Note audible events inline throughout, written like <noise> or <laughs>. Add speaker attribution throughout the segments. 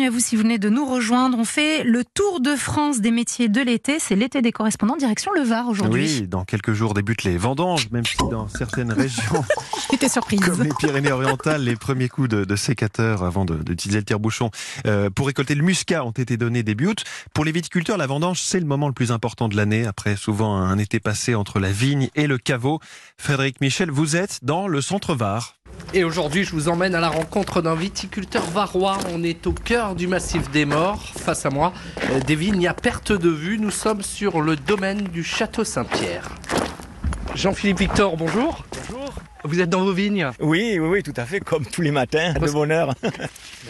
Speaker 1: bienvenue à vous si vous venez de nous rejoindre. On fait le tour de France des métiers de l'été. C'est l'été des correspondants direction le Var aujourd'hui.
Speaker 2: Oui, dans quelques jours débutent les vendanges, même si dans certaines régions, <laughs>
Speaker 1: J'étais surprise.
Speaker 2: comme les Pyrénées-Orientales, les premiers coups de, de sécateur avant de- d'utiliser le tire-bouchon euh, pour récolter le muscat ont été donnés début août. Pour les viticulteurs, la vendange, c'est le moment le plus important de l'année, après souvent un été passé entre la vigne et le caveau. Frédéric Michel, vous êtes dans le centre Var.
Speaker 3: Et aujourd'hui, je vous emmène à la rencontre d'un viticulteur varois. On est au cœur du massif des Morts. Face à moi, des vignes à perte de vue. Nous sommes sur le domaine du Château Saint-Pierre. Jean-Philippe Victor, bonjour. Bonjour. Vous êtes dans vos vignes
Speaker 4: Oui, oui, oui, tout à fait, comme tous les matins, de bonne heure.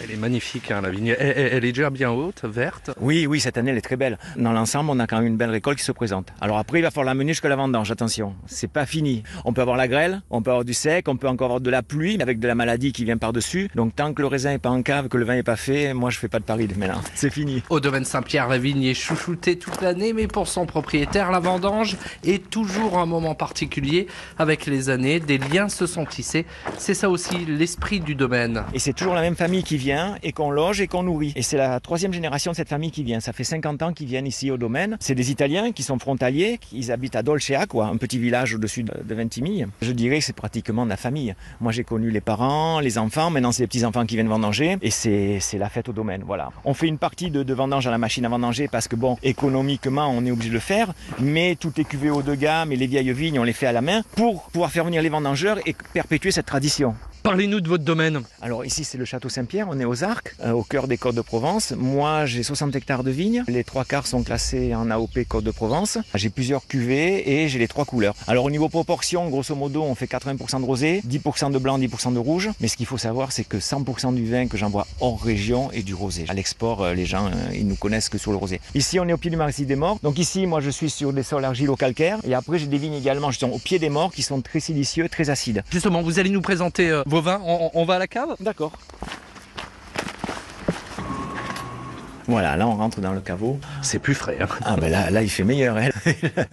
Speaker 3: Elle est magnifique, hein, la vigne. Elle, elle- elle est déjà bien haute, verte.
Speaker 4: Oui, oui, cette année, elle est très belle. Dans l'ensemble, on a quand même une belle récolte qui se présente. Alors après, il va falloir la mener jusqu'à la vendange, attention. C'est pas fini. On peut avoir la grêle, on peut avoir du sec, on peut encore avoir de la pluie, avec de la maladie qui vient par-dessus. Donc tant que le raisin est pas en cave, que le vin est pas fait, moi je fais pas de pari maintenant. <laughs> C'est fini.
Speaker 3: Au domaine Saint-Pierre, la vigne est chouchoutée toute l'année, mais pour son propriétaire, la vendange est toujours un moment particulier. Avec les années, des liens se sont tissés. C'est ça aussi l'esprit du domaine.
Speaker 4: Et c'est toujours la même famille qui vient et qu'on loge et qu'on nourrit. Et c'est la troisième génération de cette famille qui vient. Ça fait 50 ans qu'ils viennent ici au domaine. C'est des Italiens qui sont frontaliers, ils habitent à Dolcea, un petit village au-dessus de Ventimille. Je dirais que c'est pratiquement de la famille. Moi j'ai connu les parents, les enfants, maintenant c'est les petits-enfants qui viennent vendanger et c'est c'est la fête au domaine. Voilà. On fait une partie de, de vendange à la machine à vendanger parce que bon, économiquement on est obligé de le faire, mais tout est cuvé haut de gamme et les vieilles vignes on les fait à la main pour pouvoir faire venir les vendangeurs et perpétuer cette tradition.
Speaker 3: Parlez-nous de votre domaine.
Speaker 4: Alors ici c'est le château Saint-Pierre, on est aux Arcs, euh, au cœur des Côtes de Provence. Moi j'ai 60 hectares de vignes, les trois quarts sont classés en AOP Côte de Provence. J'ai plusieurs cuvées et j'ai les trois couleurs. Alors au niveau proportion, grosso modo on fait 80% de rosé, 10% de blanc, 10% de rouge. Mais ce qu'il faut savoir c'est que 100% du vin que j'envoie hors région est du rosé. À l'export euh, les gens euh, ils nous connaissent que sur le rosé. Ici on est au pied du massif des morts. Donc ici moi je suis sur des sols argilo-calcaires et après j'ai des vignes également justement au pied des morts qui sont très silicieux, très acides.
Speaker 3: Justement, vous allez nous présenter euh, vos vins. On, on va à la cave?
Speaker 4: D'accord. Voilà, là on rentre dans le caveau.
Speaker 3: C'est plus frais. hein.
Speaker 4: Ah ben là, là il fait meilleur. hein.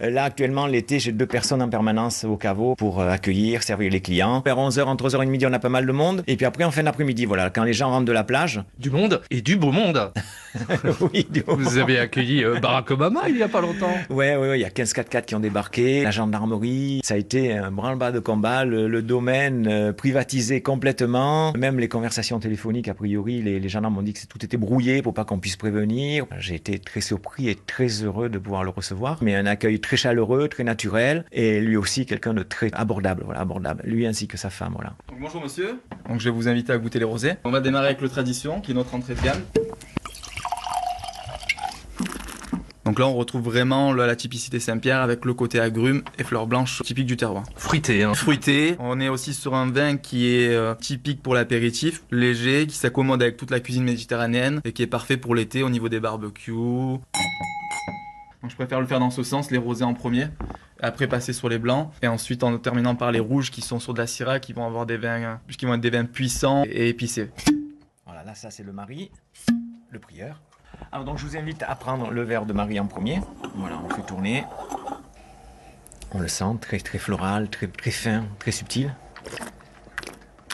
Speaker 4: <laughs> là actuellement l'été j'ai deux personnes en permanence au caveau pour euh, accueillir, servir les clients. Vers 11h, entre 11h et midi on a pas mal de monde. Et puis après en fin d'après-midi, voilà, quand les gens rentrent de la plage.
Speaker 3: Du monde et du beau monde. <laughs>
Speaker 4: oui, du
Speaker 3: Vous avez accueilli euh, Barack Obama il y a pas longtemps.
Speaker 4: Ouais, ouais, ouais, il y a 15 4x4 qui ont débarqué, la gendarmerie, ça a été un branle-bas de combat, le, le domaine euh, privatisé complètement, même les conversations téléphoniques, a priori, les, les gendarmes m'ont dit que tout était brouillé pour pas qu'on puisse J'ai été très surpris et très heureux de pouvoir le recevoir, mais un accueil très chaleureux, très naturel, et lui aussi quelqu'un de très abordable, abordable, lui ainsi que sa femme, voilà.
Speaker 5: Bonjour monsieur, donc je vous inviter à goûter les rosés. On va démarrer avec le tradition qui est notre entrée de gamme. Donc là on retrouve vraiment la, la typicité Saint-Pierre avec le côté agrumes et fleurs blanches typique du terroir.
Speaker 3: Fruité. Hein.
Speaker 5: Fruité, on est aussi sur un vin qui est euh, typique pour l'apéritif, léger, qui s'accommode avec toute la cuisine méditerranéenne et qui est parfait pour l'été au niveau des barbecues. Donc je préfère le faire dans ce sens, les rosés en premier, après passer sur les blancs, et ensuite en terminant par les rouges qui sont sur de la syrah, qui vont avoir des vins, qui vont être des vins puissants et épicés.
Speaker 4: Voilà, là, ça c'est le mari, le prieur. Alors donc je vous invite à prendre le verre de Marie en premier. Voilà, on fait tourner. On le sent très très floral, très très fin, très subtil.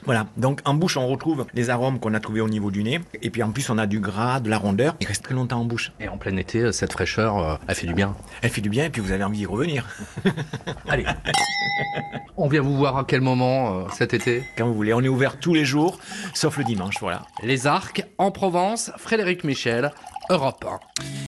Speaker 4: Voilà, donc en bouche on retrouve les arômes qu'on a trouvés au niveau du nez. Et puis en plus on a du gras, de la rondeur. Il reste très longtemps en bouche.
Speaker 3: Et en plein été, cette fraîcheur, euh, elle fait du bien.
Speaker 4: Elle fait du bien et puis vous avez envie d'y revenir. <laughs>
Speaker 3: Allez. On vient vous voir à quel moment euh, cet été?
Speaker 4: Quand vous voulez, on est ouvert tous les jours, sauf le dimanche, voilà.
Speaker 3: Les Arcs, en Provence, Frédéric Michel, Europe 1.